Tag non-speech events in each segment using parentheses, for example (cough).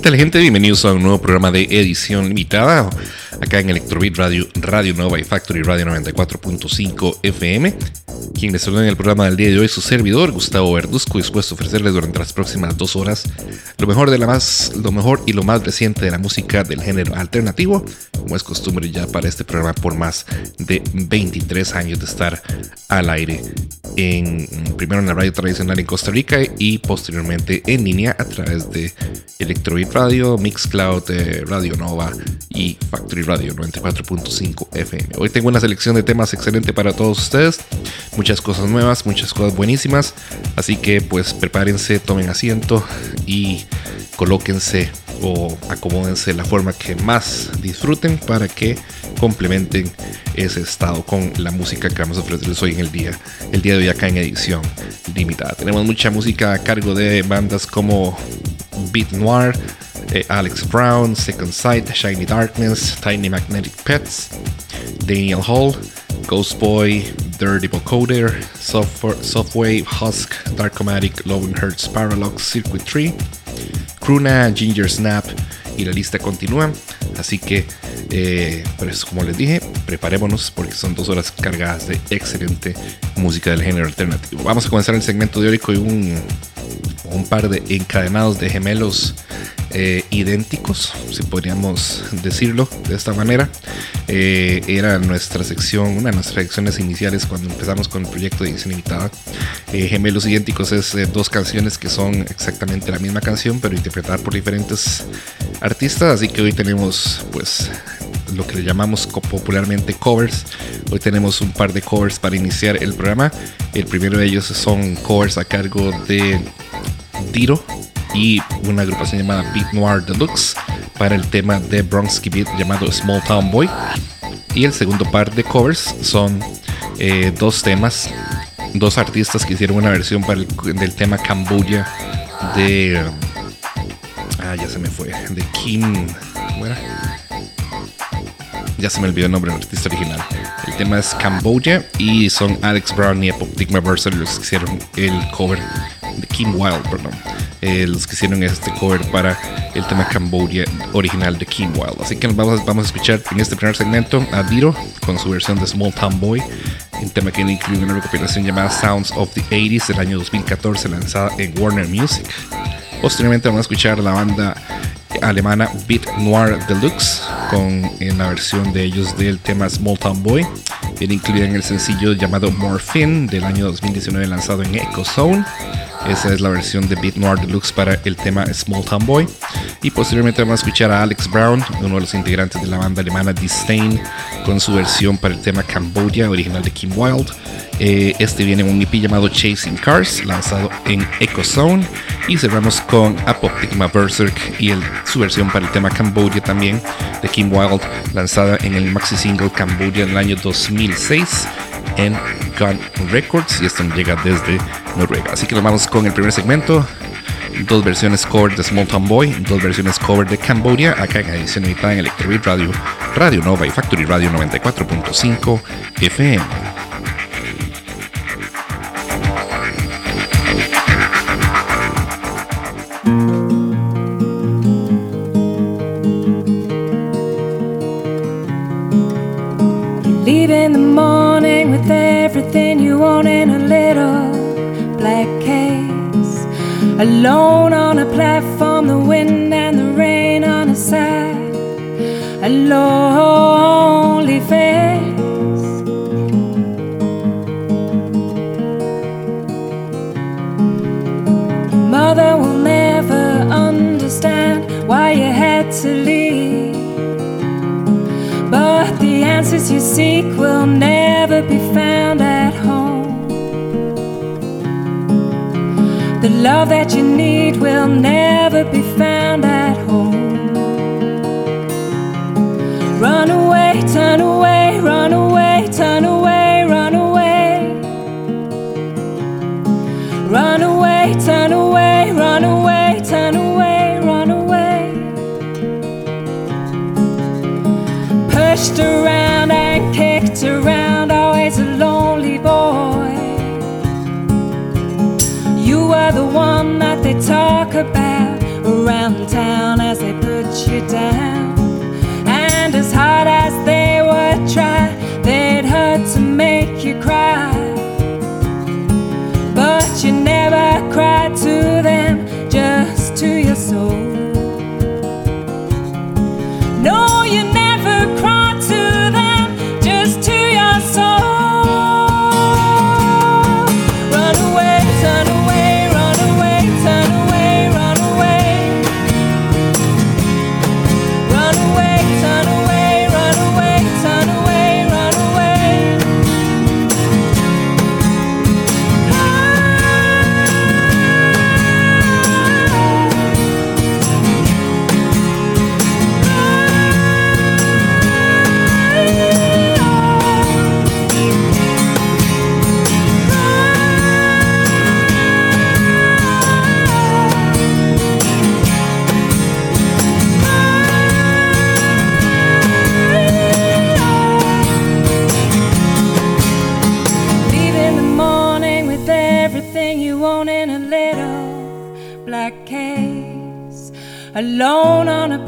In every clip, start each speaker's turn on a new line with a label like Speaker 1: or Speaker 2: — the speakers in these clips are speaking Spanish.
Speaker 1: ¿Qué tal gente? Bienvenidos a un nuevo programa de edición limitada acá en Electrobeat Radio, Radio Nova y Factory Radio 94.5 FM. Quien les saluda en el programa del día de hoy, su servidor Gustavo Verduzco, dispuesto a ofrecerles durante las próximas dos horas lo mejor de la más, lo mejor y lo más reciente de la música del género alternativo, como es costumbre ya para este programa por más de 23 años de estar al aire en primero en la radio tradicional en Costa Rica y posteriormente en línea a través de Electrobeat Radio, Mixcloud, eh, Radio Nova y Factory Radio 94.5 FM. Hoy tengo una selección de temas excelente para todos ustedes, muchas cosas nuevas, muchas cosas buenísimas, así que pues prepárense, tomen asiento y colóquense o acomódense la forma que más disfruten para que complementen ese estado con la música que vamos a ofrecerles hoy en el día, el día de hoy acá en edición limitada. Tenemos mucha música a cargo de bandas como Beat Noir, eh, Alex Brown, Second Sight, Shiny Darkness, Tiny Magnetic Pets, Daniel Hall, Ghost Boy, Dirty Vocoder, Softwave, Husk, Darkomatic, Lowen Hertz, Parallax, Circuit Tree, Kruna, Ginger Snap y la lista continúa. Así que, pues como les dije, preparémonos porque son dos horas cargadas de excelente música del género alternativo. Vamos a comenzar el segmento de hoy con un, un par de encadenados de gemelos eh, idénticos, si podríamos decirlo de esta manera. Eh, era nuestra sección, una de nuestras secciones iniciales cuando empezamos con el proyecto de edición limitada. Eh, gemelos idénticos es dos canciones que son exactamente la misma canción, pero interpretadas por diferentes artistas. Así que hoy tenemos, pues, lo que le llamamos popularmente covers. Hoy tenemos un par de covers para iniciar el programa. El primero de ellos son covers a cargo de Diro y una agrupación llamada Beat Noir Deluxe para el tema de Bronx Beat llamado Small Town Boy. Y el segundo par de covers son eh, dos temas, dos artistas que hicieron una versión del tema Cambodia de. ah, ya se me fue. De Kim. ¿Cómo? Ya se me olvidó el nombre del artista original. El tema es Cambodia y son Alex Brown y Apoptic Mercer los que hicieron el cover de Kim Wilde, perdón. Eh, los que hicieron este cover para el tema Cambodia original de Kim Wilde. Así que vamos, vamos a escuchar en este primer segmento a Diro con su versión de Small Town Boy, un tema que incluye una recopilación llamada Sounds of the 80s del año 2014 lanzada en Warner Music. Posteriormente vamos a escuchar la banda alemana Beat Noir Deluxe con en la versión de ellos del tema Small Town Boy. Viene incluida en el sencillo llamado Morphine del año 2019 lanzado en Echo Zone. Esa es la versión de Beat Noir Deluxe para el tema Small Town Boy. Y posteriormente vamos a escuchar a Alex Brown, uno de los integrantes de la banda alemana Disdain, con su versión para el tema Cambodia, original de Kim Wilde. Eh, este viene en un EP llamado Chasing Cars, lanzado en Echo Zone. Y cerramos con Apoptigma Berserk y su versión para el tema Cambodia también de Kim Wilde, lanzada en el maxi single Cambodia en el año 2006 en Gun Records y esto llega desde Noruega. Así que nos vamos con el primer segmento. Dos versiones cover de Small Town Boy, dos versiones cover de Cambodia, acá en edición editada en Electrobeat Radio, Radio Nova y Factory Radio 94.5 FM.
Speaker 2: Alone on a platform, the wind and the rain on a side. A love that you need will never town as they put you down. alone on a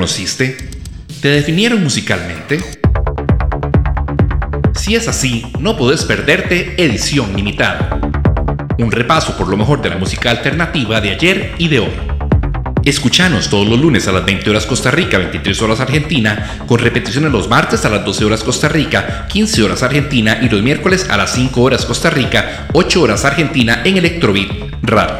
Speaker 1: ¿Las reconociste? ¿Te definieron musicalmente? Si es así, no podés perderte Edición Limitada. Un repaso por lo mejor de la música alternativa de ayer y de hoy. Escuchanos todos los lunes a las 20 horas Costa Rica, 23 horas Argentina, con repeticiones los martes a las 12 horas Costa Rica, 15 horas Argentina y los miércoles a las 5 horas Costa Rica, 8 horas Argentina en Electrobeat Radio.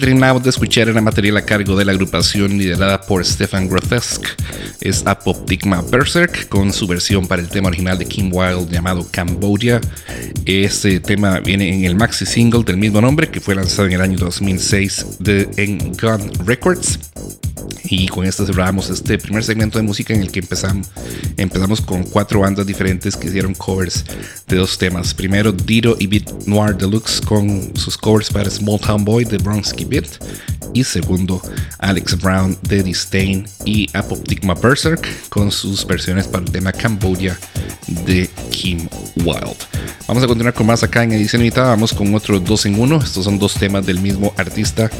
Speaker 1: Que terminamos de escuchar era material a cargo de la agrupación liderada por Stefan Grotesque. Es Apoptigma Berserk con su versión para el tema original de Kim Wilde llamado Cambodia. Este tema viene en el maxi single del mismo nombre que fue lanzado en el año 2006 de, en Gun Records. Y con esto cerramos este primer segmento de música en el que empezamos, empezamos con cuatro bandas diferentes que hicieron covers de dos temas. Primero Dito y Beat Noir Deluxe con sus covers para Small Town Boy de Bronski Beat. Y segundo Alex Brown de Disdain y Apoptigma Berserk con sus versiones para el tema Cambodia de Kim Wild. Vamos a continuar con más acá en edición limitada. Vamos con otro dos en uno. Estos son dos temas del mismo artista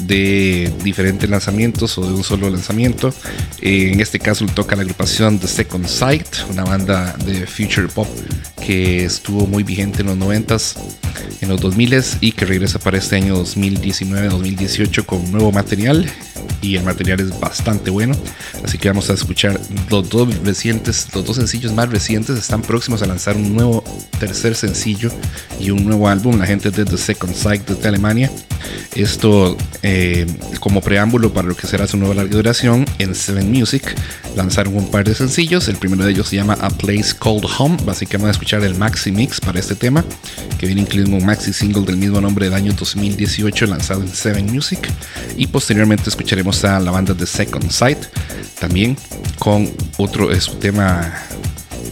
Speaker 1: de diferentes lanzamientos o de un solo lanzamiento. Eh, en este caso toca la agrupación The Second Sight, una banda de future pop que estuvo muy vigente en los 90s, en los 2000s y que regresa para este año 2019-2018 con nuevo material y el material es bastante bueno. Así que vamos a escuchar los dos recientes, los dos sencillos más recientes están próximos a lanzar un nuevo tercer sencillo y un nuevo álbum. La gente de The Second Sight desde Alemania. Esto eh, como preámbulo para lo que será su nueva larga duración en Seven Music. Lanzaron un par de sencillos. El primero de ellos se llama A Place Called Home. Básicamente vamos a escuchar el maxi mix para este tema, que viene incluido un maxi single del mismo nombre del año 2018 lanzado en Seven Music. Y posteriormente escucharemos a la banda de Second Sight también con otro es un tema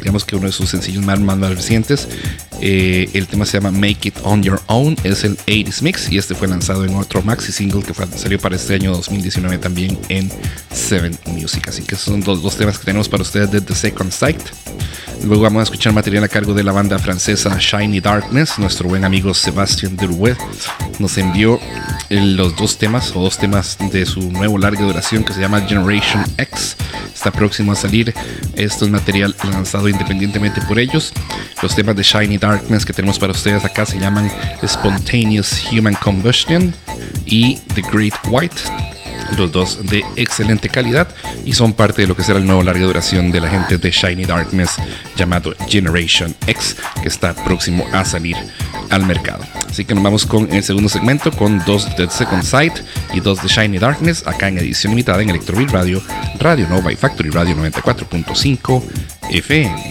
Speaker 1: digamos que uno de sus sencillos más, más recientes. Eh, el tema se llama Make It On Your Own, es el 80s Mix y este fue lanzado en otro maxi single que fue, salió para este año 2019 también en Seven Music. Así que son los dos temas que tenemos para ustedes de The Second Sight. Luego vamos a escuchar material a cargo de la banda francesa Shiny Darkness. Nuestro buen amigo Sebastián Derouet nos envió los dos temas o dos temas de su nuevo larga duración que se llama Generation X. Está próximo a salir. Esto es material lanzado independientemente por ellos. Los temas de Shiny Darkness que tenemos para ustedes acá se llaman Spontaneous Human Combustion y The Great White los dos de excelente calidad y son parte de lo que será el nuevo larga duración de la gente de Shiny Darkness llamado Generation X que está próximo a salir al mercado. Así que nos vamos con el segundo segmento con dos de Second Sight y dos de Shiny Darkness acá en edición limitada en Electrobeat Radio, Radio Nova y Factory Radio 94.5 FM.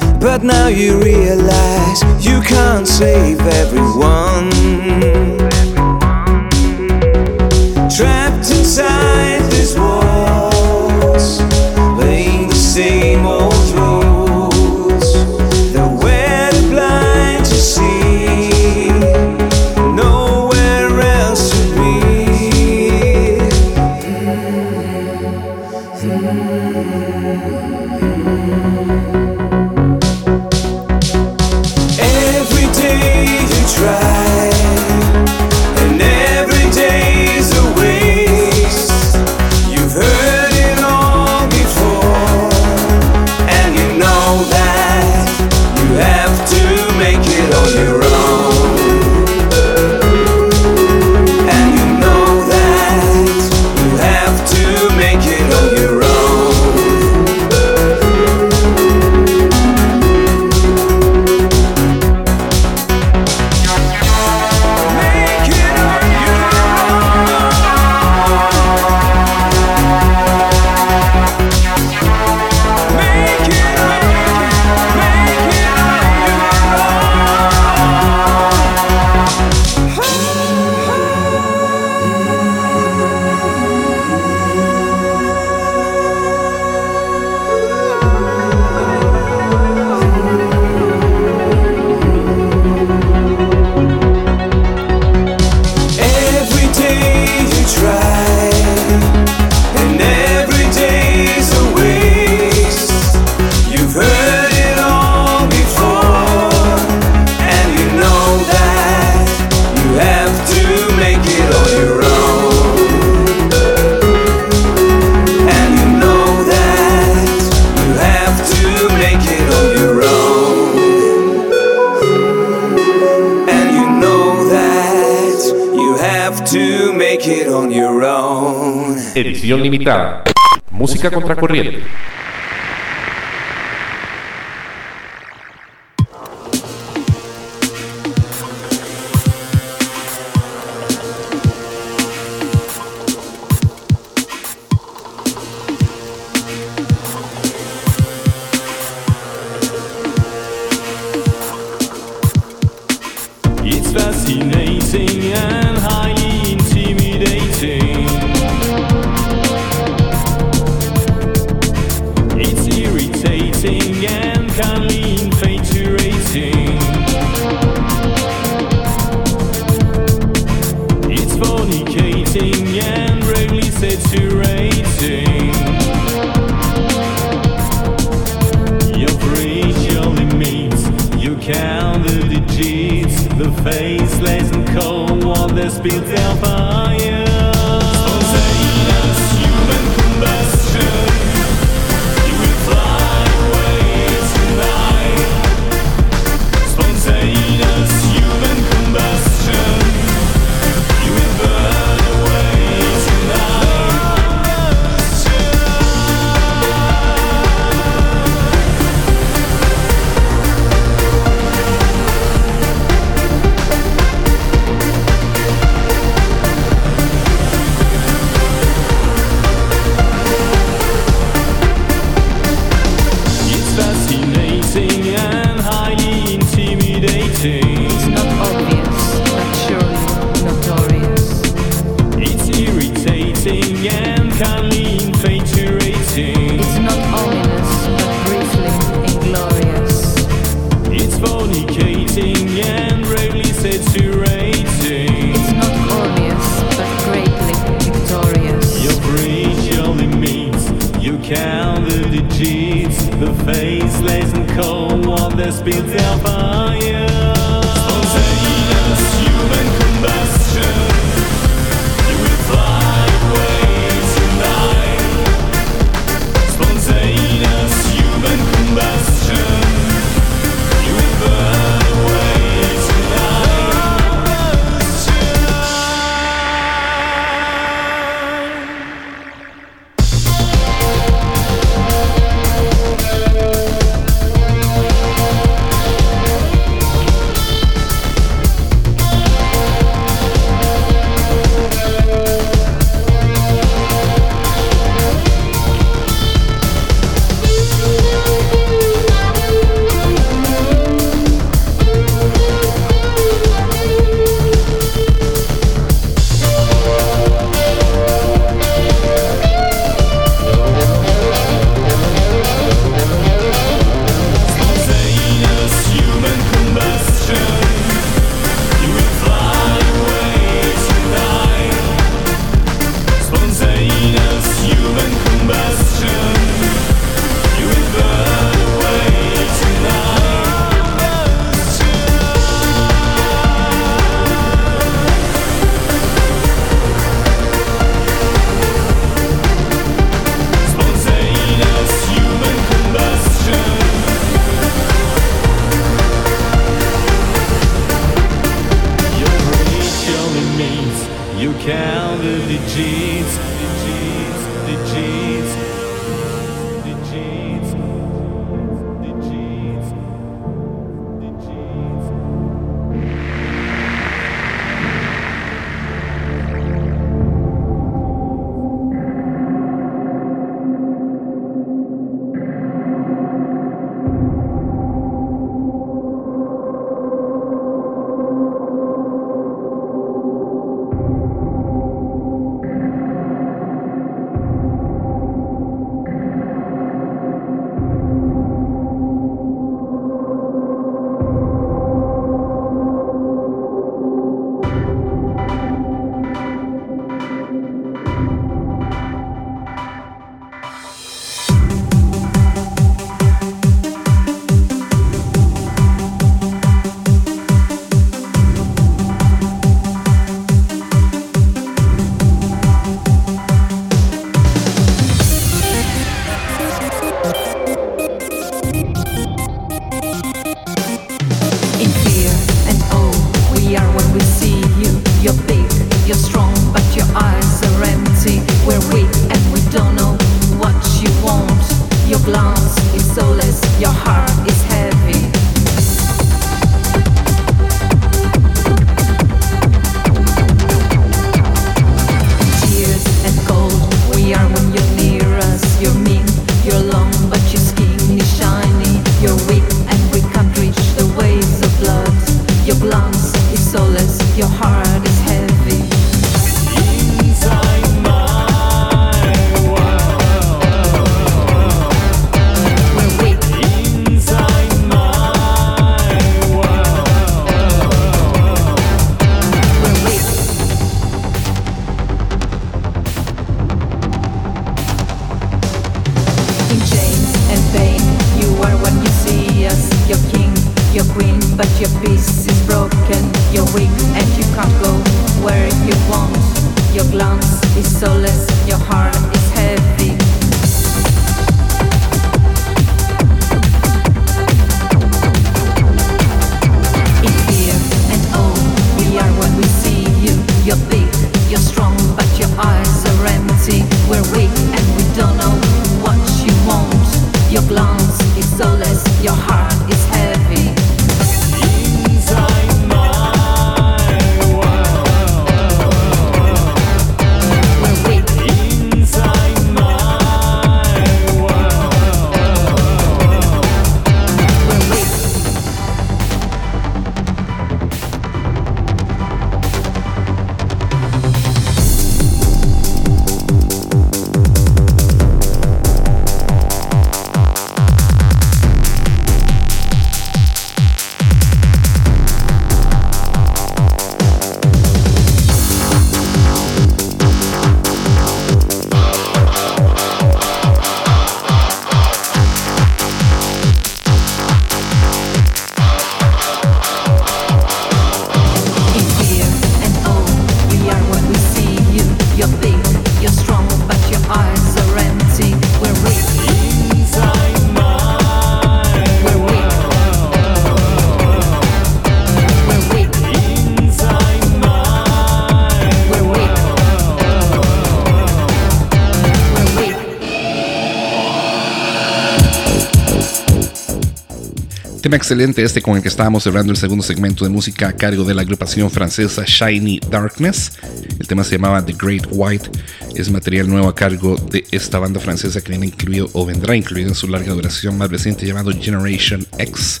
Speaker 1: Tema excelente este con el que estábamos cerrando el segundo segmento de música a cargo de la agrupación francesa Shiny Darkness. El tema se llamaba The Great White. Es material nuevo a cargo de esta banda francesa que viene incluido o vendrá incluido en su larga duración más reciente llamado Generation X.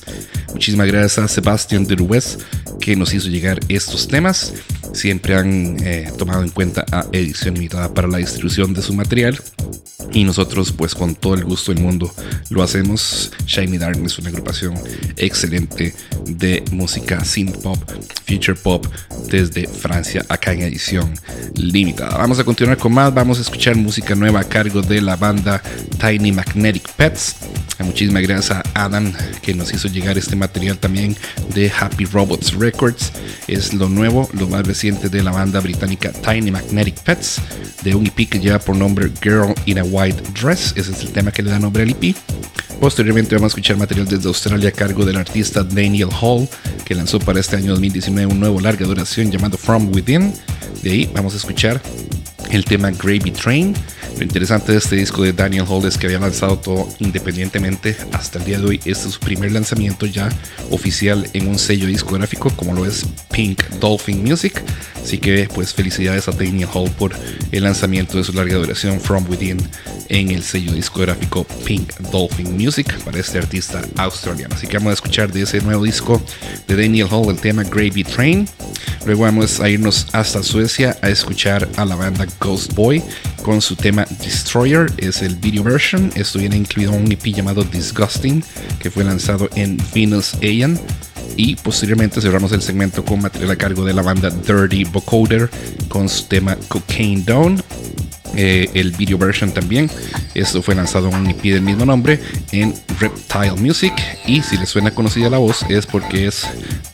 Speaker 1: Muchísimas gracias a Sebastian Derues que nos hizo llegar estos temas. Siempre han eh, tomado en cuenta a edición limitada para la distribución de su material y nosotros pues con todo el gusto del mundo lo hacemos. Shiny Darkness es una agrupación excelente de música synth pop, future pop desde Francia acá en edición limitada. Vamos a continuar con más, vamos a escuchar música nueva a cargo de la banda Tiny Magnetic Pets. Muchísimas gracias a Adam que nos hizo llegar este material también de Happy Robots Records. Es lo nuevo, lo más reciente de la banda británica Tiny Magnetic Pets, de un EP que lleva por nombre Girl in a White Dress. Ese es el tema que le da nombre al EP. Posteriormente vamos a escuchar material desde Australia a cargo del artista Daniel Hall, que lanzó para este año 2019 un nuevo larga duración llamado From Within. De ahí vamos a escuchar el tema Gravy Train. Lo interesante de este disco de Daniel Hall es que había lanzado todo independientemente hasta el día de hoy. Este es su primer lanzamiento ya oficial en un sello discográfico como lo es Pink Dolphin Music. Así que pues felicidades a Daniel Hall por el lanzamiento de su larga duración From Within en el sello discográfico Pink Dolphin Music para este artista australiano. Así que vamos a escuchar de ese nuevo disco de Daniel Hall el tema Gravy Train. Luego vamos a irnos hasta Suecia a escuchar a la banda Ghost Boy con su tema Destroyer. Es el video version. Esto viene incluido un EP llamado Disgusting que fue lanzado en Venus Aeon. Y posteriormente cerramos el segmento con material a cargo de la banda Dirty Vocoder con su tema Cocaine Down. Eh, el video version también. Esto fue lanzado en un EP del mismo nombre en Reptile Music. Y si les suena conocida la voz es porque es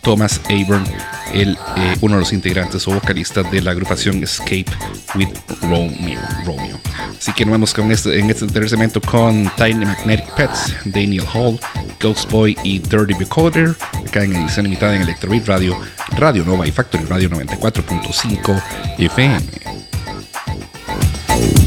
Speaker 1: Thomas Abram, el, eh, uno de los integrantes o vocalistas de la agrupación Escape with Romeo. Romeo. Así que nos vamos con este, en este tercer segmento con Tiny Magnetic Pets, Daniel Hall, Ghost Boy y Dirty Vocoder. Acá en edición limitada en Electrobeat Radio, Radio Nova y Factory Radio 94.5 FM.
Speaker 3: Girl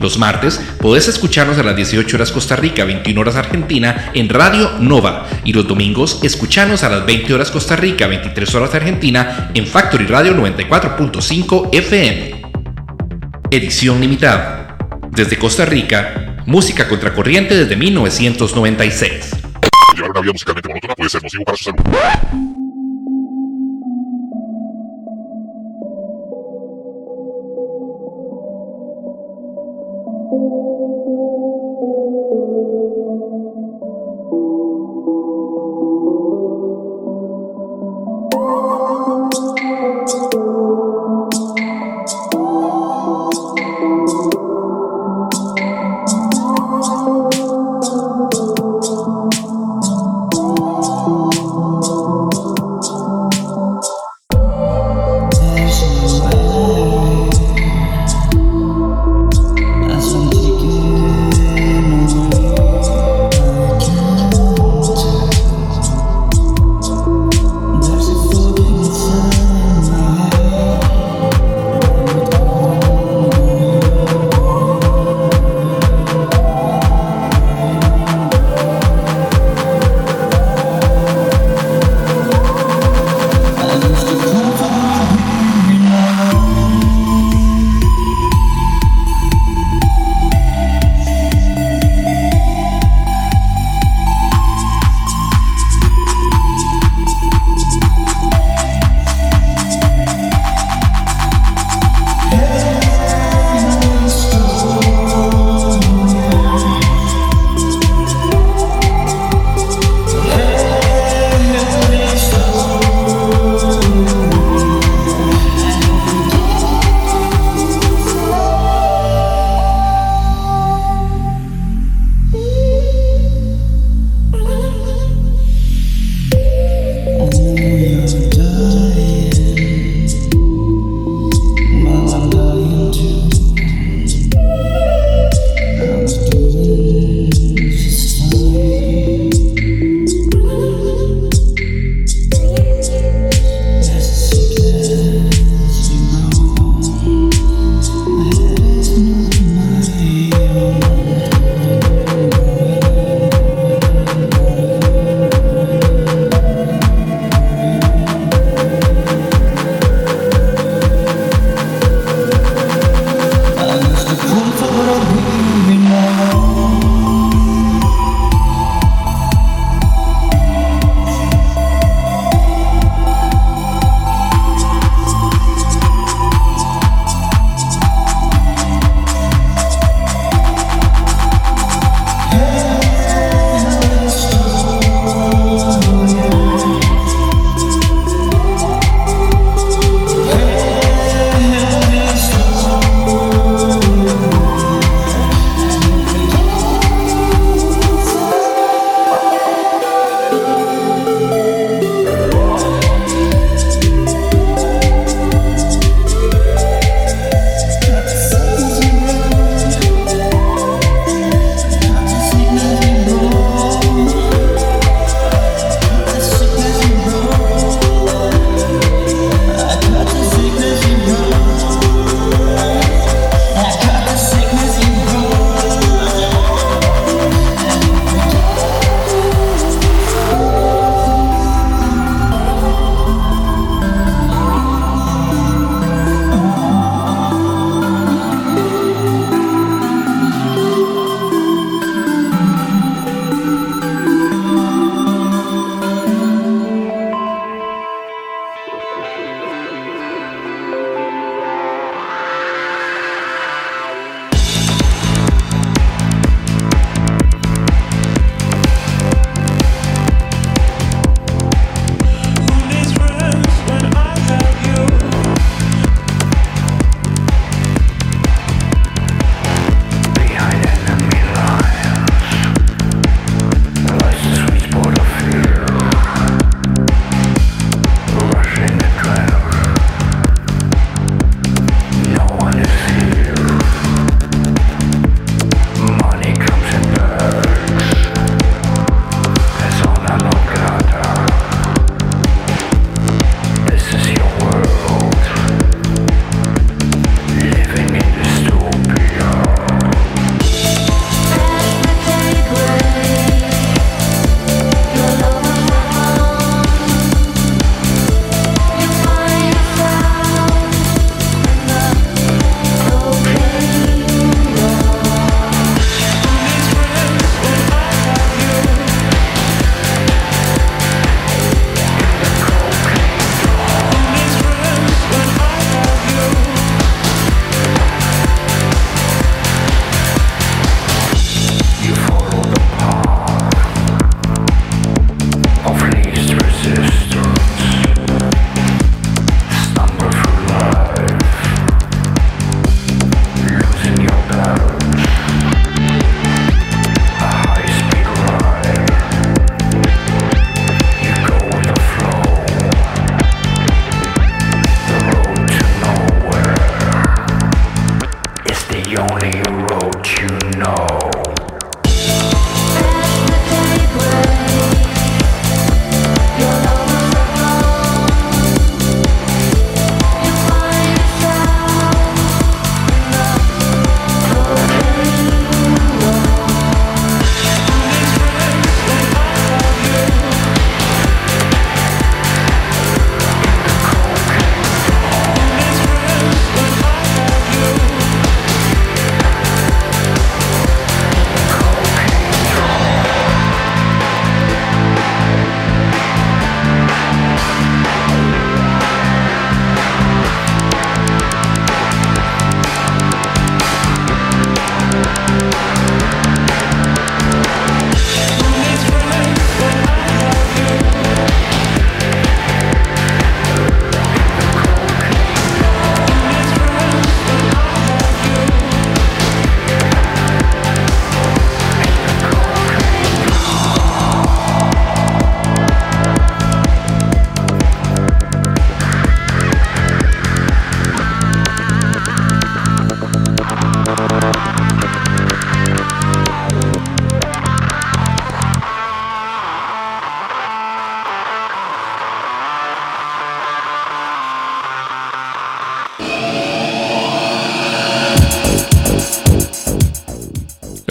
Speaker 1: Los martes podés escucharnos a las 18 horas Costa Rica, 21 horas Argentina en Radio Nova. Y los domingos escuchanos a las 20 horas Costa Rica, 23 horas Argentina en Factory Radio 94.5 FM. Edición limitada. Desde Costa Rica, música contracorriente desde 1996.
Speaker 4: Llevar una vida musicalmente monótona puede ser nocivo para su.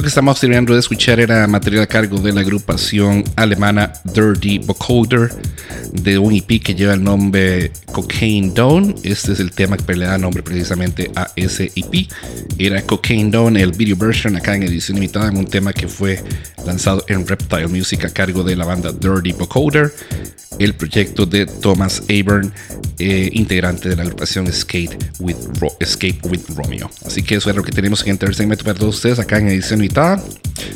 Speaker 1: Que estamos terminando de escuchar era material a cargo de la agrupación alemana Dirty Vocoder de un EP que lleva el nombre Cocaine Dawn. Este es el tema que le da nombre precisamente a ese EP. Era Cocaine Dawn, el video version acá en edición limitada, en un tema que fue lanzado en Reptile Music a cargo de la banda Dirty Vocoder el proyecto de Thomas Aburn, eh, integrante de la agrupación Skate with, Ro- Escape with Romeo. Así que eso es lo que tenemos en segmento para todos ustedes acá en edición limitada.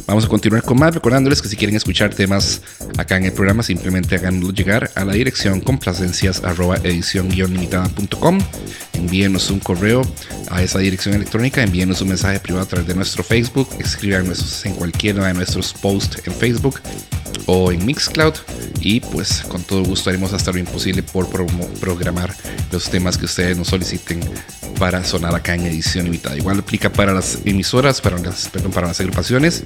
Speaker 1: Vamos a continuar con más, recordándoles que si quieren escuchar temas acá en el programa, simplemente háganlo llegar a la dirección complacencias arroba edición limitada.com. Envíenos un correo a esa dirección electrónica, envíenos un mensaje privado a través de nuestro Facebook, escríbanos en cualquiera de nuestros posts en Facebook o en Mixcloud y pues con todo gusto haremos hasta lo imposible por programar los temas que ustedes nos soliciten para sonar acá en edición limitada. Igual aplica para las emisoras, para las, perdón, para las agrupaciones.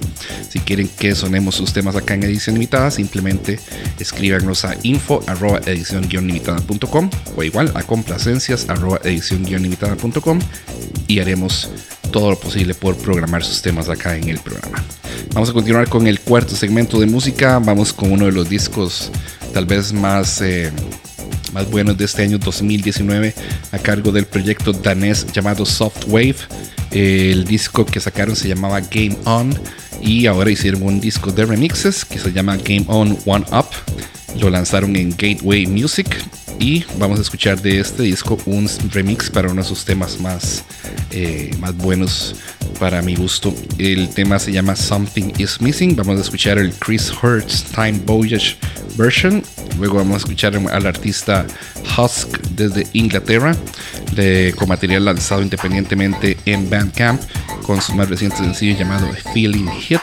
Speaker 1: Si quieren que sonemos sus temas acá en edición limitada, simplemente escríbanos a info arroba edición limitada.com o igual a complacencias arroba edición limitada.com y haremos todo lo posible por programar sus temas acá en el programa. Vamos a continuar con el cuarto segmento de música. Vamos con uno de los discos tal vez más, eh, más buenos de este año 2019 a cargo del proyecto danés llamado Softwave. El disco que sacaron se llamaba Game On y ahora hicieron un disco de remixes que se llama Game On One Up. Lo lanzaron en Gateway Music y vamos a escuchar de este disco un remix para uno de sus temas más, eh, más buenos para mi gusto. El tema se llama Something Is Missing. Vamos a escuchar el Chris Hurts Time Voyage version. Luego vamos a escuchar al artista Husk desde Inglaterra de- con material lanzado independientemente en Bandcamp con su más reciente sencillo llamado Feeling Hit.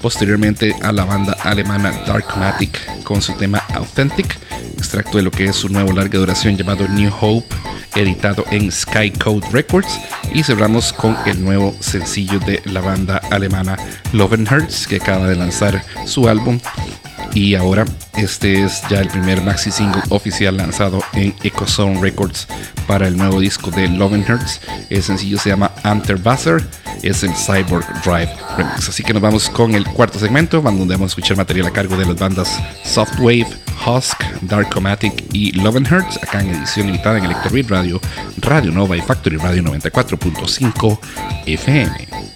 Speaker 1: Posteriormente a la banda alemana Darkmatic con su tema Authentic, extracto de lo que es su nuevo larga duración llamado New Hope, editado en Skycode Records. Y cerramos con el nuevo sencillo de la banda alemana Lovenherz, que acaba de lanzar su álbum. Y ahora este es ya el primer maxi single oficial lanzado en Ecozone Records para el nuevo disco de Lovenherz. El sencillo se llama Anterbasser, es el Cyborg Drive Remix. Así que nos vamos con el cuarto segmento, donde vamos a escuchar material a cargo de las bandas Softwave, Husk, Darkomatic y Lovenherz, acá en edición limitada en Electrobeat Radio, Radio Nova y Factory Radio 94.5 FM.
Speaker 3: The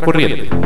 Speaker 4: contracorriente.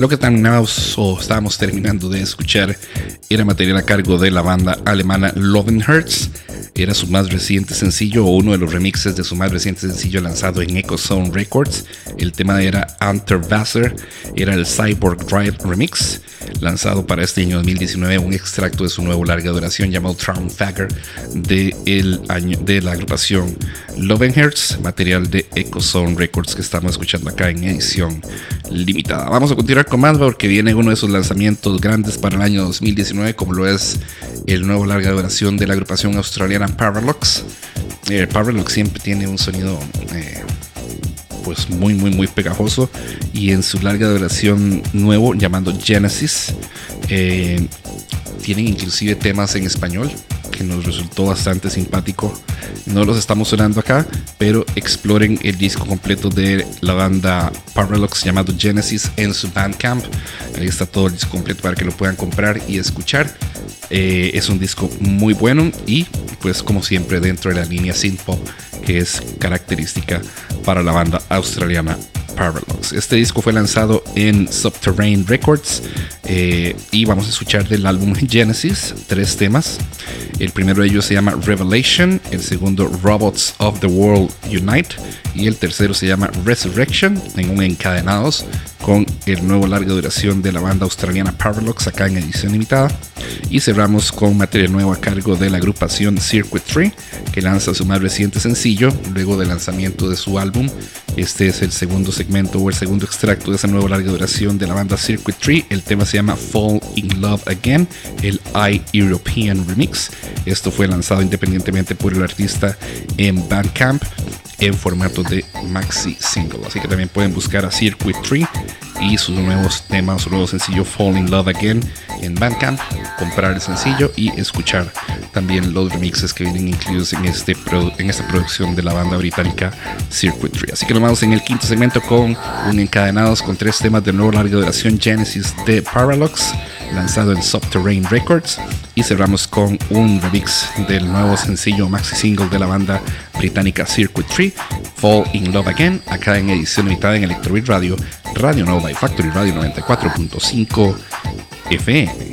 Speaker 1: Lo que terminamos o estábamos terminando de escuchar era material a cargo de la banda alemana Lovenherz. Era su más reciente sencillo o uno de los remixes de su más reciente sencillo lanzado en Echo Zone Records. El tema era Anterwasser, era el Cyborg Drive Remix, lanzado para este año 2019, un extracto de su nuevo larga duración llamado Traumfagger de, de la agrupación Lovenherz, material de Echo Zone Records que estamos escuchando acá en edición limitada. Vamos a continuar con más porque viene uno de sus lanzamientos grandes para el año 2019, como lo es el nuevo larga duración de la agrupación australiana Paralox. Eh, siempre tiene un sonido eh, pues muy muy muy pegajoso y en su larga duración nuevo llamado Genesis eh, tienen inclusive temas en español que nos resultó bastante simpático. No los estamos sonando acá, pero exploren el disco completo de la banda Paralox llamado Genesis en su Bandcamp. Ahí está todo el disco completo para que lo puedan comprar y escuchar. Eh, es un disco muy bueno y pues como siempre dentro de la línea synth pop que es característica para la banda australiana Paralox. Este disco fue lanzado en Subterranean Records eh, y vamos a escuchar del álbum (laughs) Genesis tres temas. El primero de ellos se llama Revelation, el segundo Robots of the World Unite y el tercero se llama Resurrection en un encadenados con el nuevo larga duración de la banda australiana Paralox acá en edición limitada. Y cerramos con material nuevo a cargo de la agrupación Circuit 3 que lanza su más reciente sencillo luego del lanzamiento de su álbum. Este es el segundo segmento o el segundo extracto de esa nueva larga duración de la banda Circuit 3. El tema se llama Fall in Love Again, el I-European Remix. Esto fue lanzado independientemente por el artista en Bandcamp en formato de maxi single. Así que también pueden buscar a Circuit 3 y sus nuevos temas, su nuevo sencillo Fall in Love Again en Bandcamp, comprar el sencillo y escuchar también los remixes que vienen incluidos en, este en esta producción de la banda británica Circuit 3. Así que nos vamos en el quinto segmento con un encadenados con tres temas de nuevo larga duración Genesis de Paralox lanzado en Subterranean Records y cerramos con un remix del nuevo sencillo maxi single de la banda británica Circuit 3 Fall in Love Again acá en edición limitada en Electrobeat Radio Radio Nova y Factory Radio 94.5 FM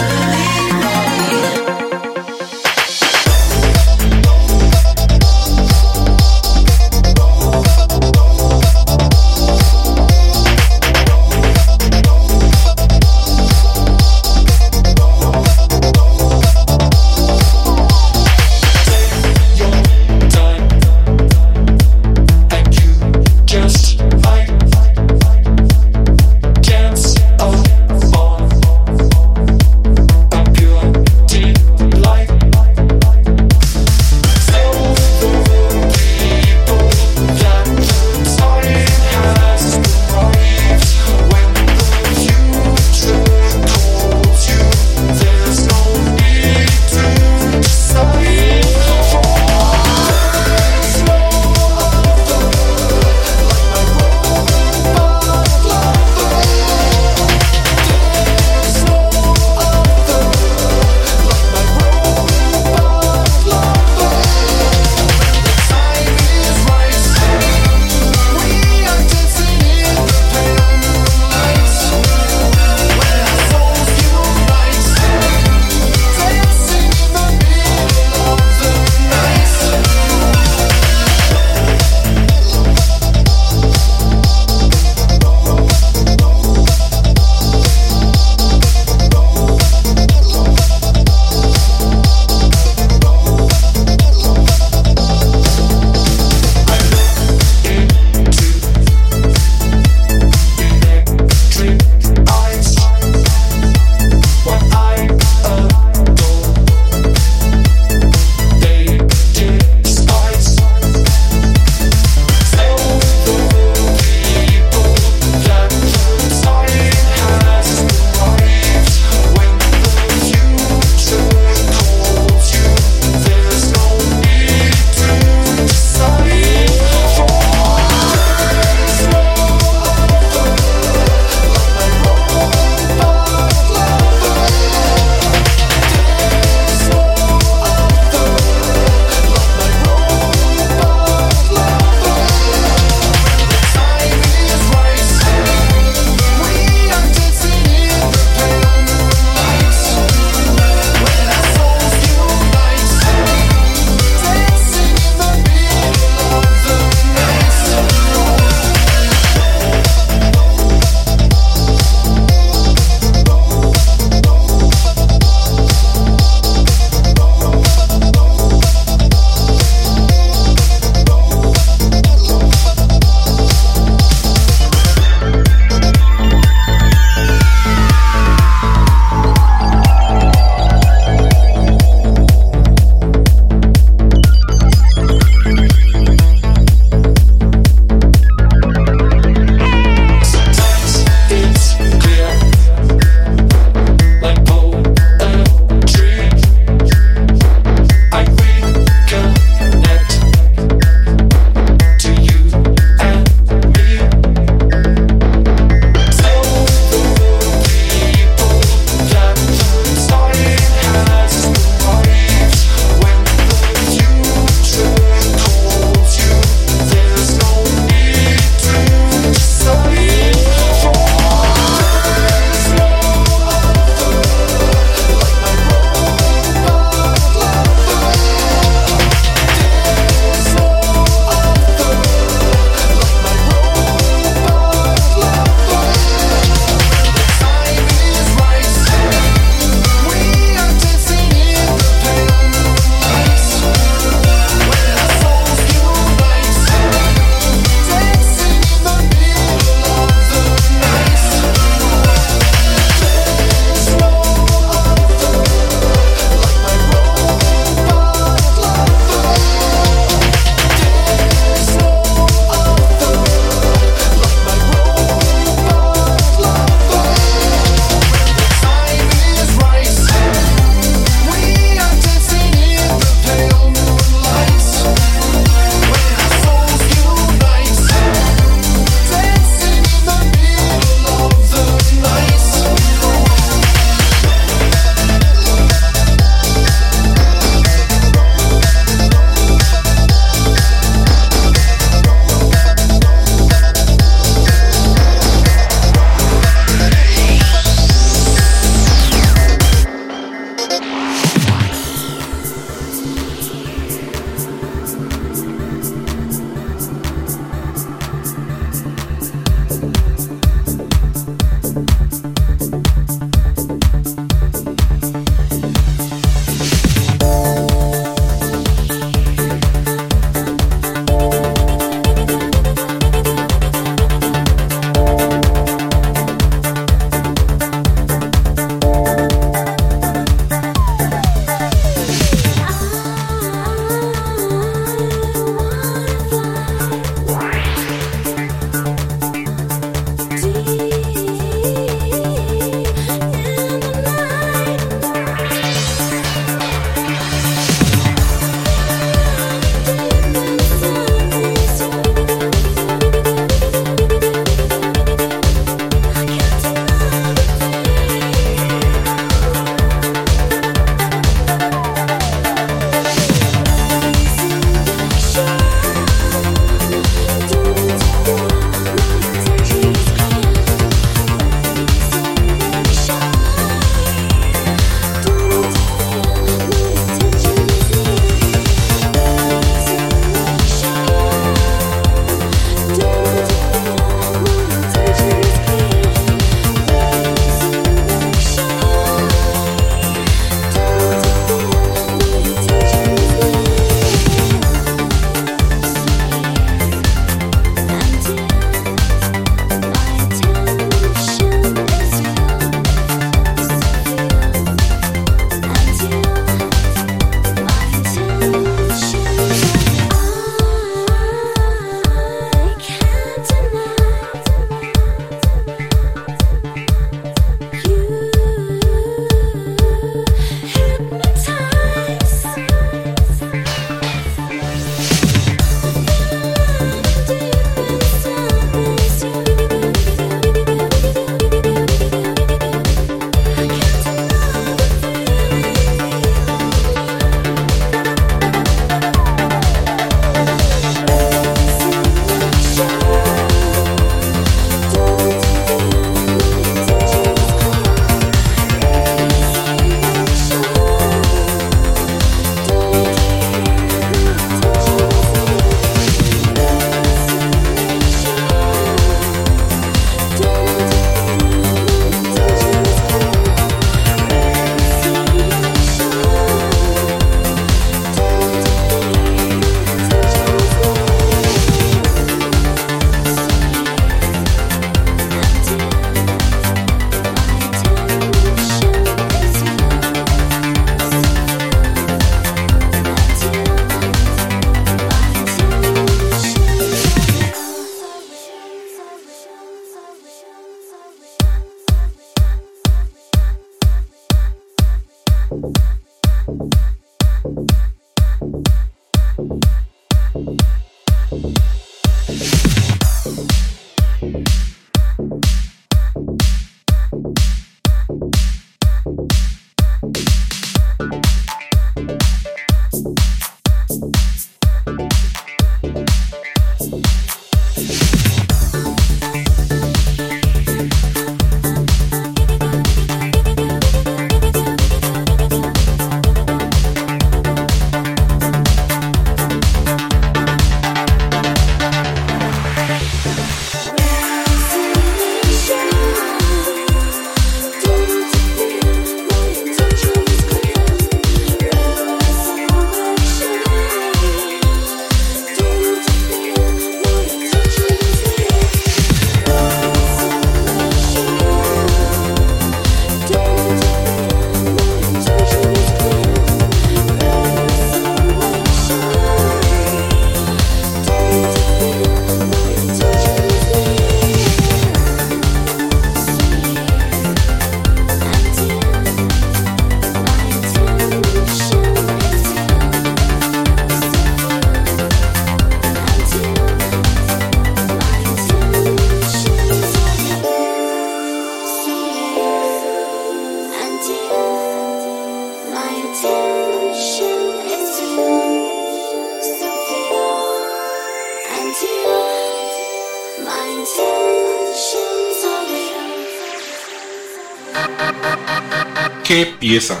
Speaker 5: pieza!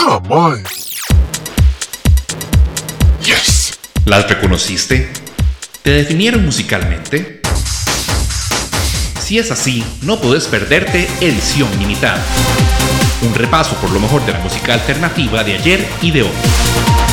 Speaker 5: ¡Ah, my! ¡Yes!
Speaker 1: ¿Las reconociste? ¿Te definieron musicalmente? Si es así, no puedes perderte Edición Limitada. Un repaso por lo mejor de la música alternativa de ayer y de hoy.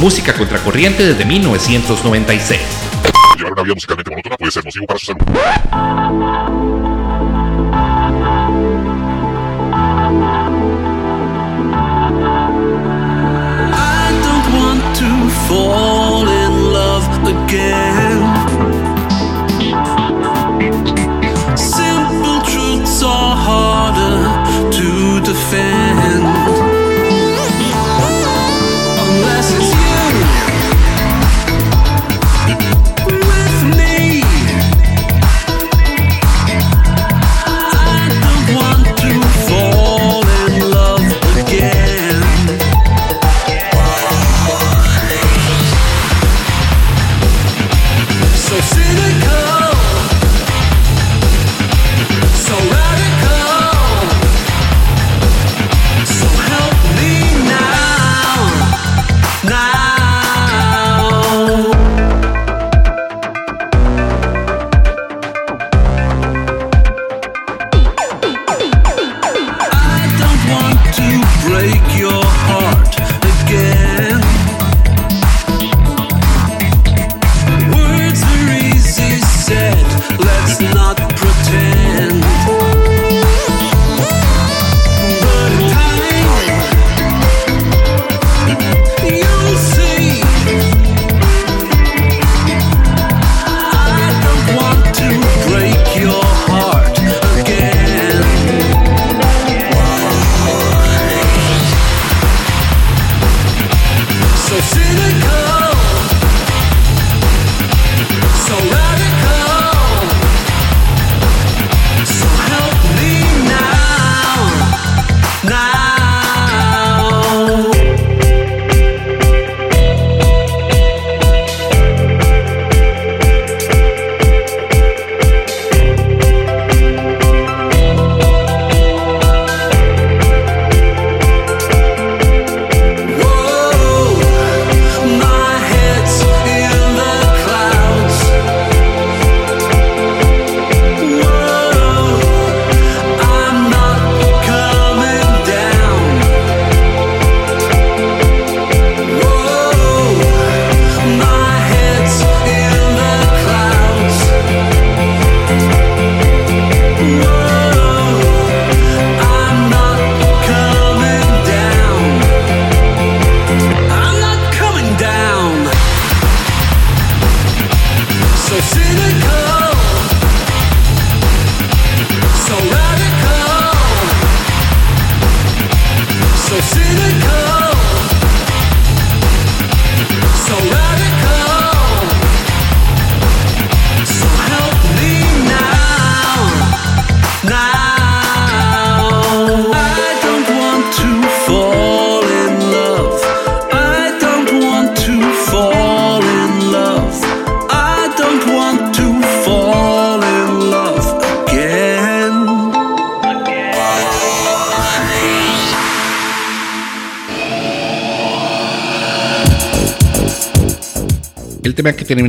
Speaker 1: música contracorriente desde 1996.
Speaker 5: Llevar una vida musicalmente monótona puede ser nocivo para su salud.
Speaker 6: I don't want to fall in love again.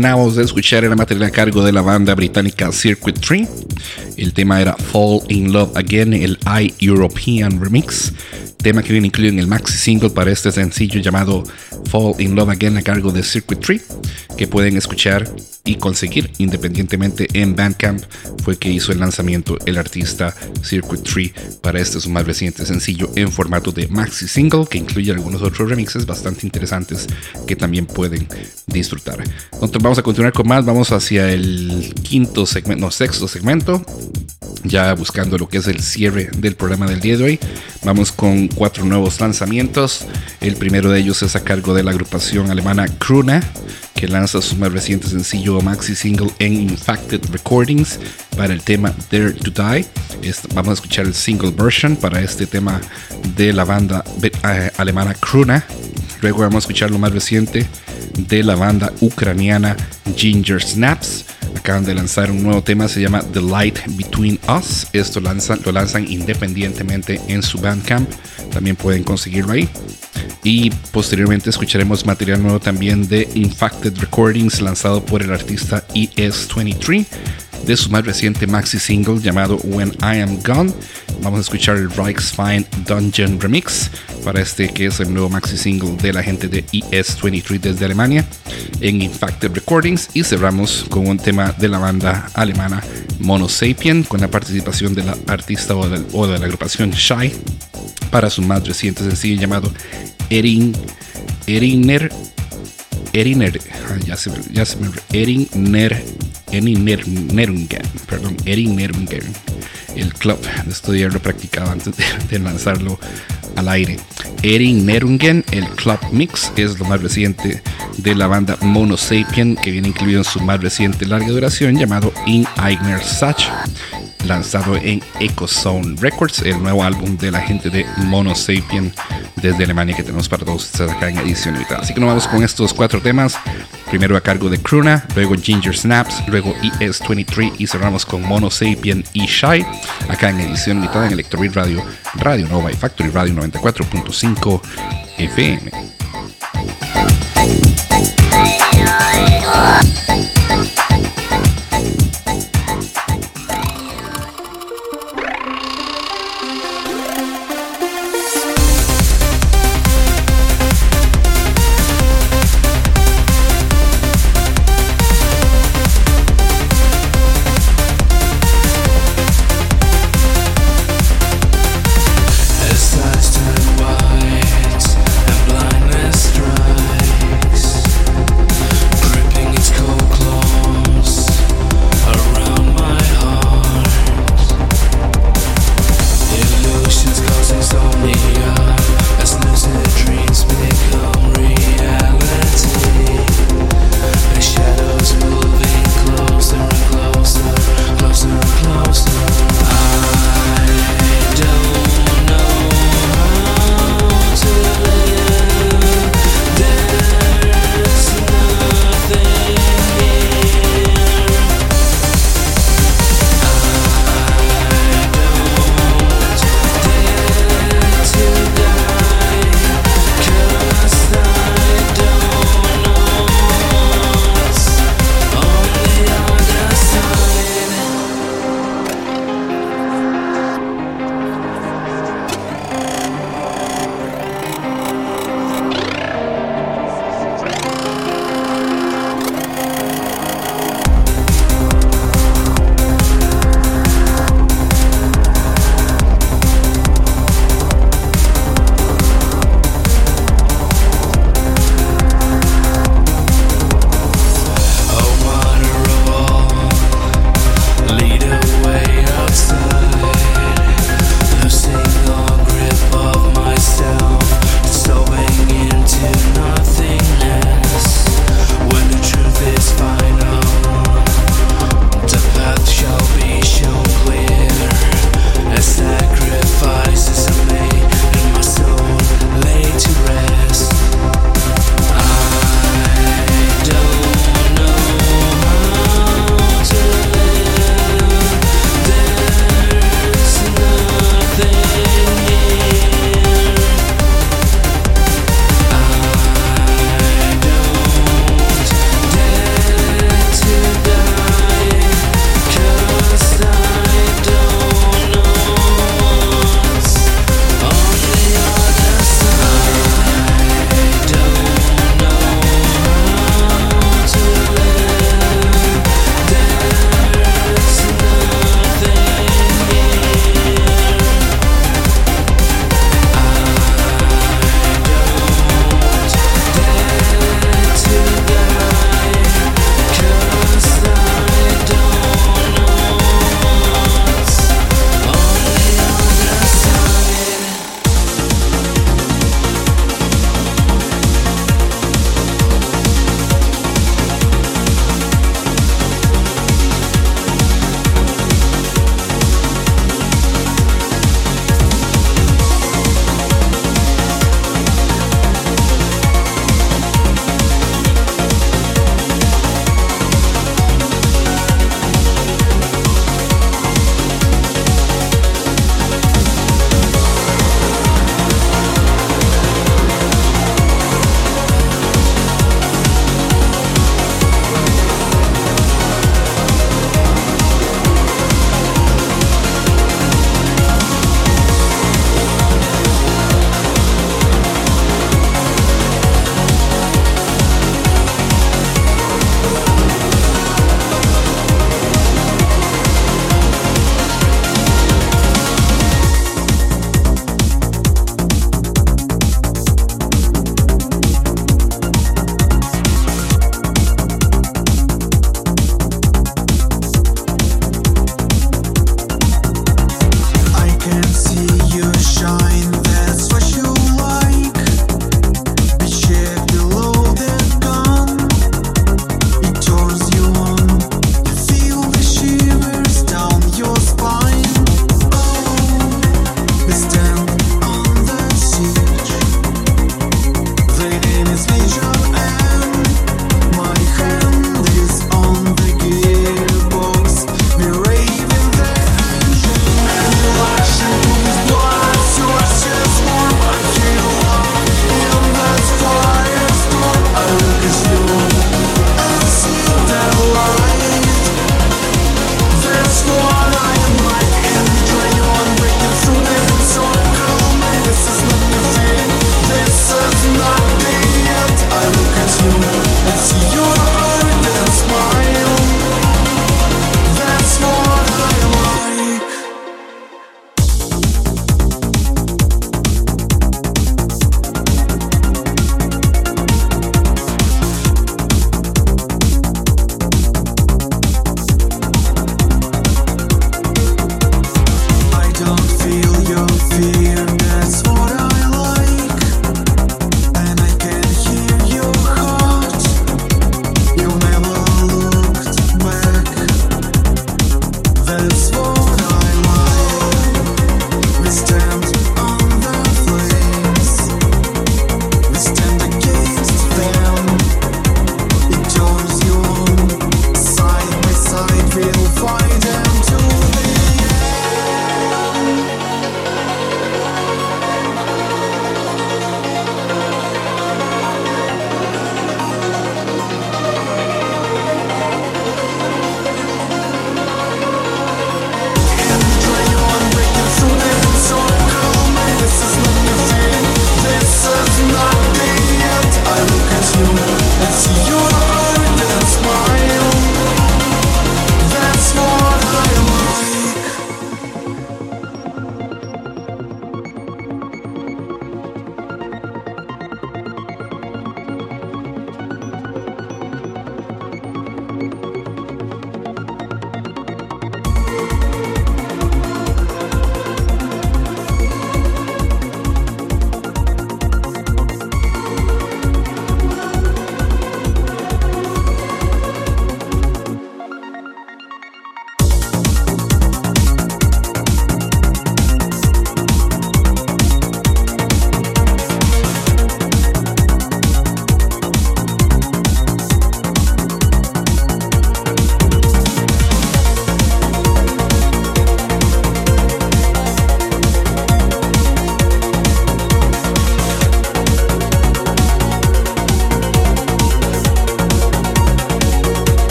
Speaker 1: Terminamos de escuchar era material a cargo de la banda británica Circuit Tree. El tema era Fall in Love Again, el I-European Remix. Tema que viene incluido en el maxi single para este sencillo llamado Fall in Love Again a cargo de Circuit Tree, que pueden escuchar y conseguir independientemente en Bandcamp. Fue que hizo el lanzamiento el artista Circuit Tree para este su más reciente sencillo en formato de maxi single, que incluye algunos otros remixes bastante interesantes que también pueden disfrutar. Nosotros vamos a continuar con más, vamos hacia el quinto segmento, no, sexto segmento, ya buscando lo que es el cierre del programa del día de hoy. Vamos con cuatro nuevos lanzamientos. El primero de ellos es a cargo de la agrupación alemana Kruna, que lanza su más reciente sencillo maxi single en Infacted Recordings para el tema Dare to Die. Vamos a escuchar el single version para este tema de la banda eh, alemana Kruna. Luego vamos a escuchar lo más reciente de la banda ucraniana Ginger Snaps. Acaban de lanzar un nuevo tema, se llama The Light Between Us. Esto lo lanzan independientemente en su Bandcamp. También pueden conseguirlo ahí. Y posteriormente escucharemos material nuevo también de Infacted Recordings lanzado por el artista ES23 de su más reciente maxi single llamado When I Am Gone. Vamos a escuchar el Reichsfein Dungeon Remix para este que es el nuevo maxi single de la gente de ES23 desde Alemania en Infacted Recordings y cerramos con un tema de la banda alemana Mono Sapien con la participación de la artista o de, la agrupación Shy para su más reciente sencillo llamado Erin Eriner Eriner ya se Eriner Eriner Nerungen perdón Erinnerungen el club de estudiarlo practicado antes de, de lanzarlo al aire Erin Nerungen el club mix es lo más reciente de la banda Mono Sapien que viene incluido en su más reciente larga duración llamado In Eigner Sach lanzado en Ecozone Records, el nuevo álbum de la gente de Mono Sapien desde Alemania que tenemos para todos ustedes acá en edición limitada. Así que nos vamos con estos cuatro temas. Primero a cargo de Kruna, luego Ginger Snaps, luego ES23 y cerramos con Mono Sapien y Shy acá en edición limitada en Electrobeat Radio, Radio Nova y Factory Radio 94.5 FM.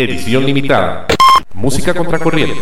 Speaker 6: Edición limitada. Música contracorriente.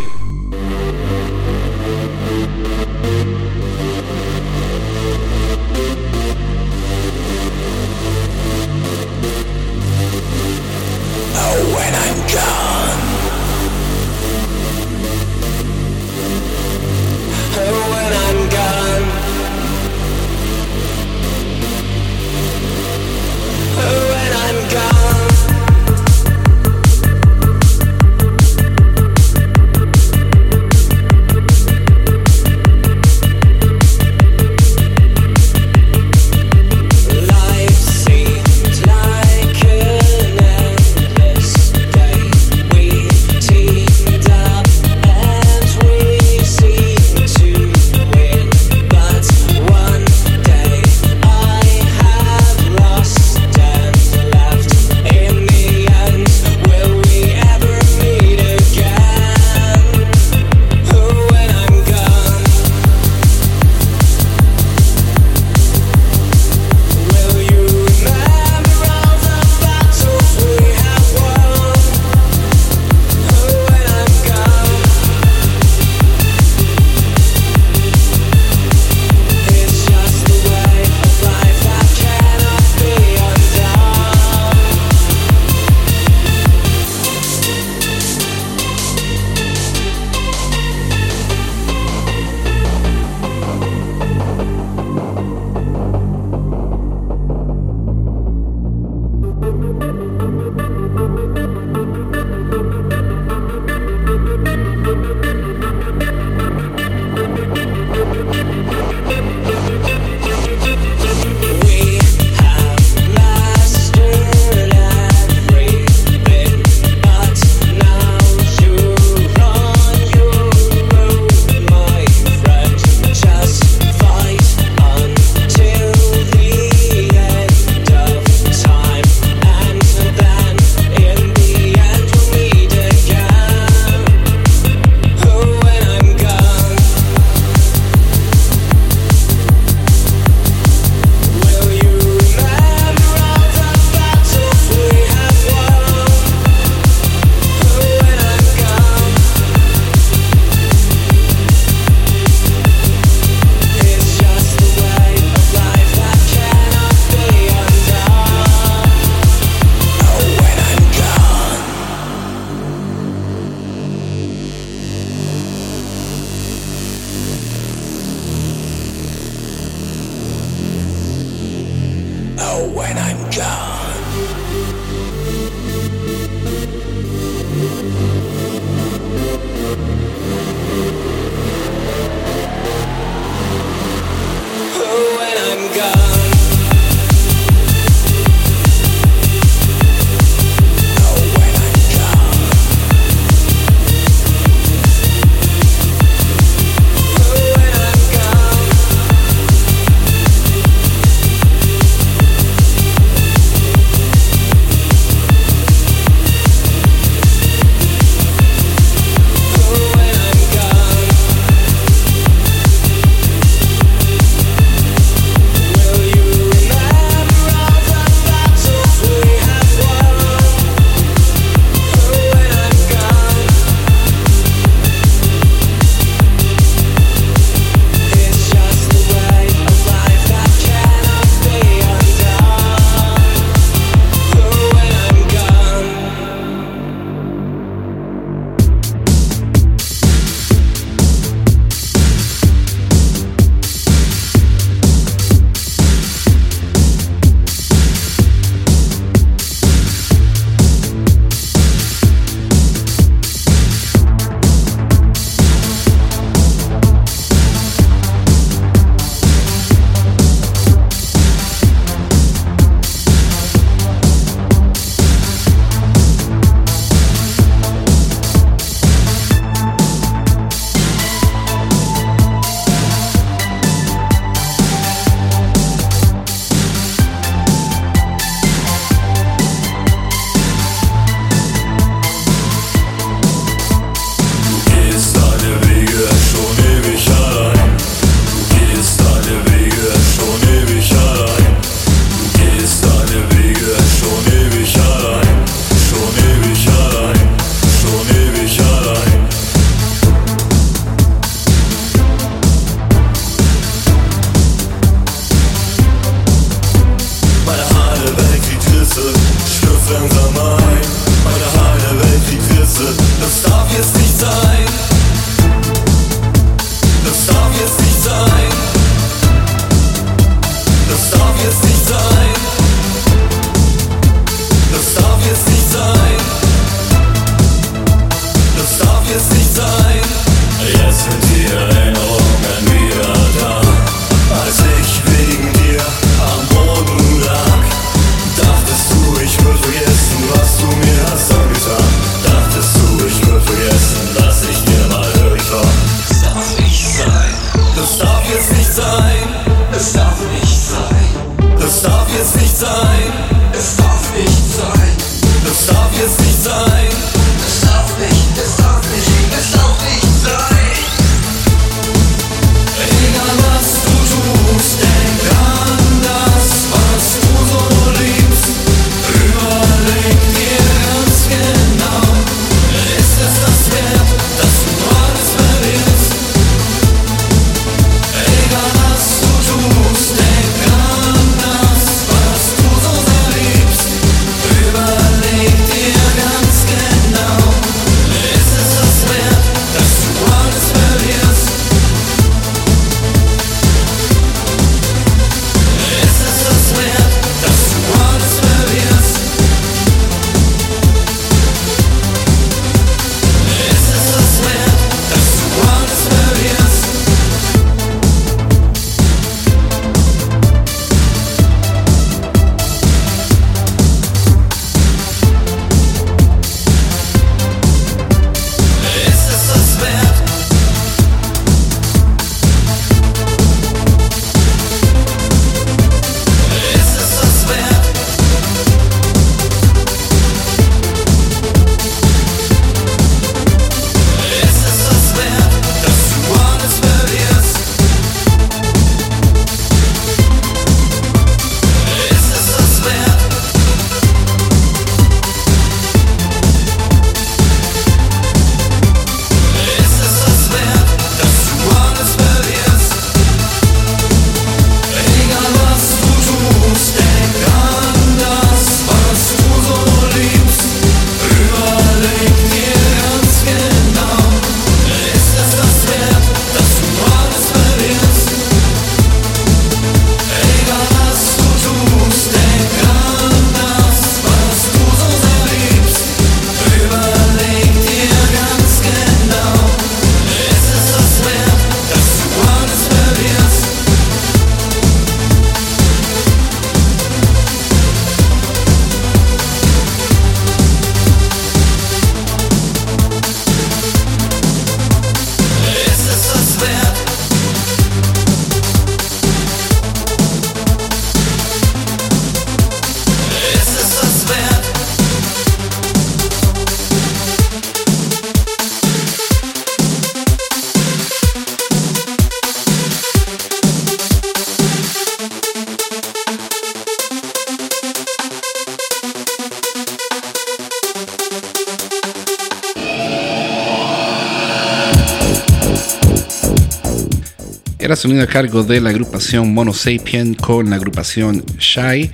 Speaker 1: Sonido a cargo de la agrupación Mono Sapien con la agrupación Shy.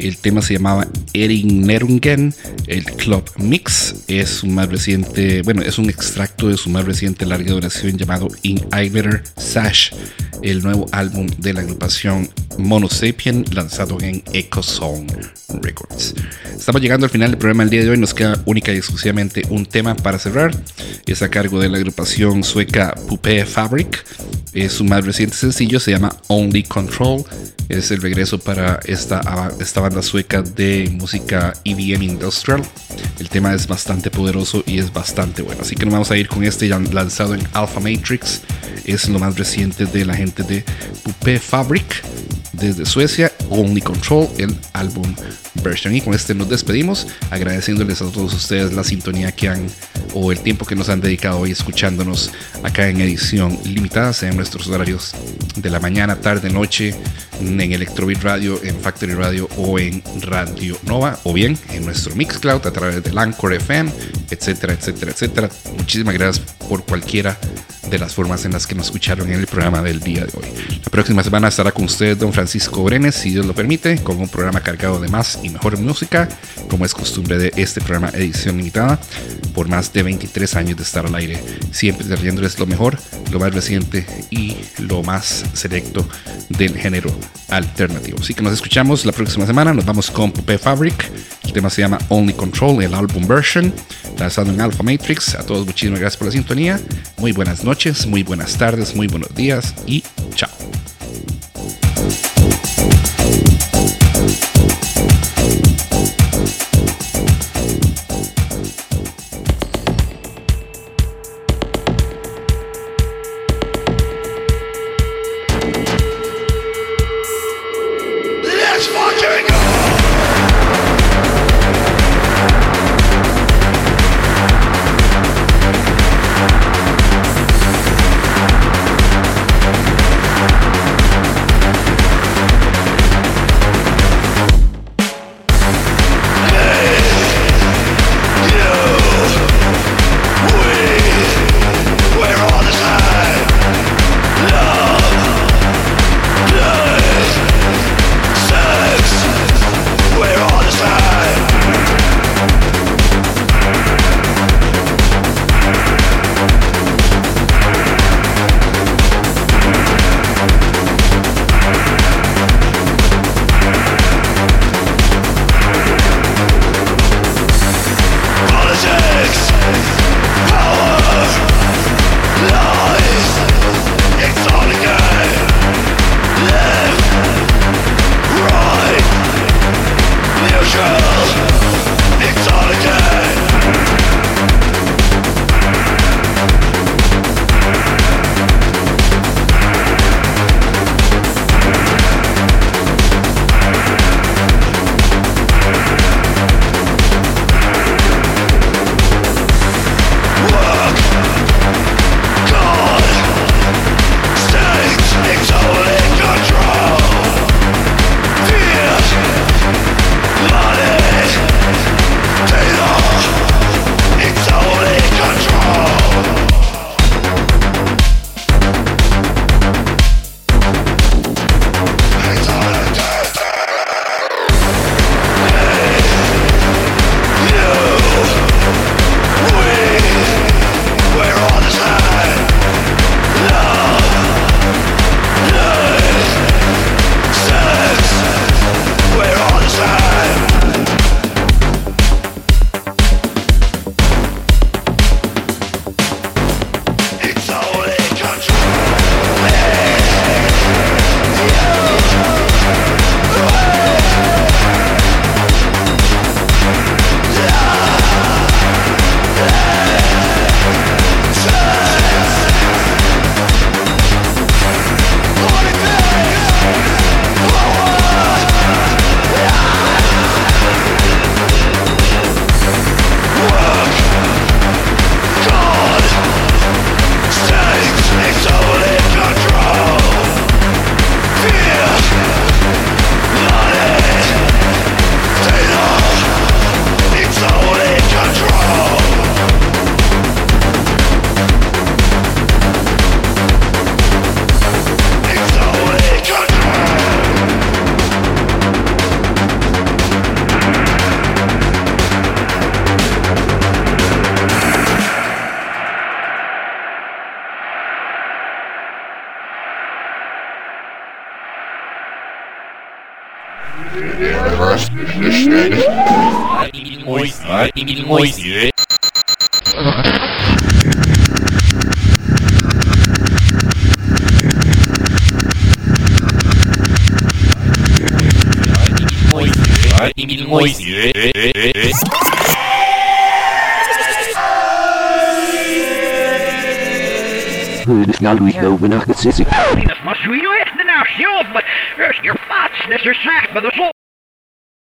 Speaker 1: El tema se llamaba Erin Nerungen. El Club Mix es su más reciente, bueno, es un extracto de su más reciente larga duración llamado In Iver Sash, el nuevo álbum de la agrupación Mono Sapien lanzado en Echo Song Records. Estamos llegando al final del programa el día de hoy. Nos queda única y exclusivamente un tema para cerrar. Es a cargo de la agrupación sueca Pupe Fabric. Es su más reciente sencillo, se llama Only Control. Es el regreso para esta, esta banda sueca de música EBM Industrial. El tema es bastante poderoso y es bastante bueno. Así que nos vamos a ir con este ya lanzado en Alpha Matrix. Es lo más reciente de la gente de Pupe Fabric desde Suecia, Only Control, el álbum version. Y con este nos despedimos, agradeciéndoles a todos ustedes la sintonía que han o el tiempo que nos han dedicado hoy escuchándonos acá en edición limitada, en nuestros horarios de la mañana, tarde, noche, en Electrobit Radio, en Factory Radio o en Radio Nova, o bien en nuestro Mixcloud a través del Anchor FM, etcétera, etcétera, etcétera. Muchísimas gracias por cualquiera de las formas en las que nos escucharon en el programa del día de hoy. La próxima semana estará con ustedes don Francisco Brenes, si Dios lo permite, con un programa cargado de más y mejor música, como es costumbre de este programa edición limitada, por más de 23 años de estar al aire, siempre trayéndoles lo mejor, lo más reciente y lo más selecto del género alternativo. Así que nos escuchamos la próxima semana, nos vamos con Pupe Fabric, el tema se llama Only Control, el álbum version, lanzado en Alpha Matrix. A todos muchísimas gracias por la sintonía, muy buenas noches, muy buenas tardes, muy buenos días y chao.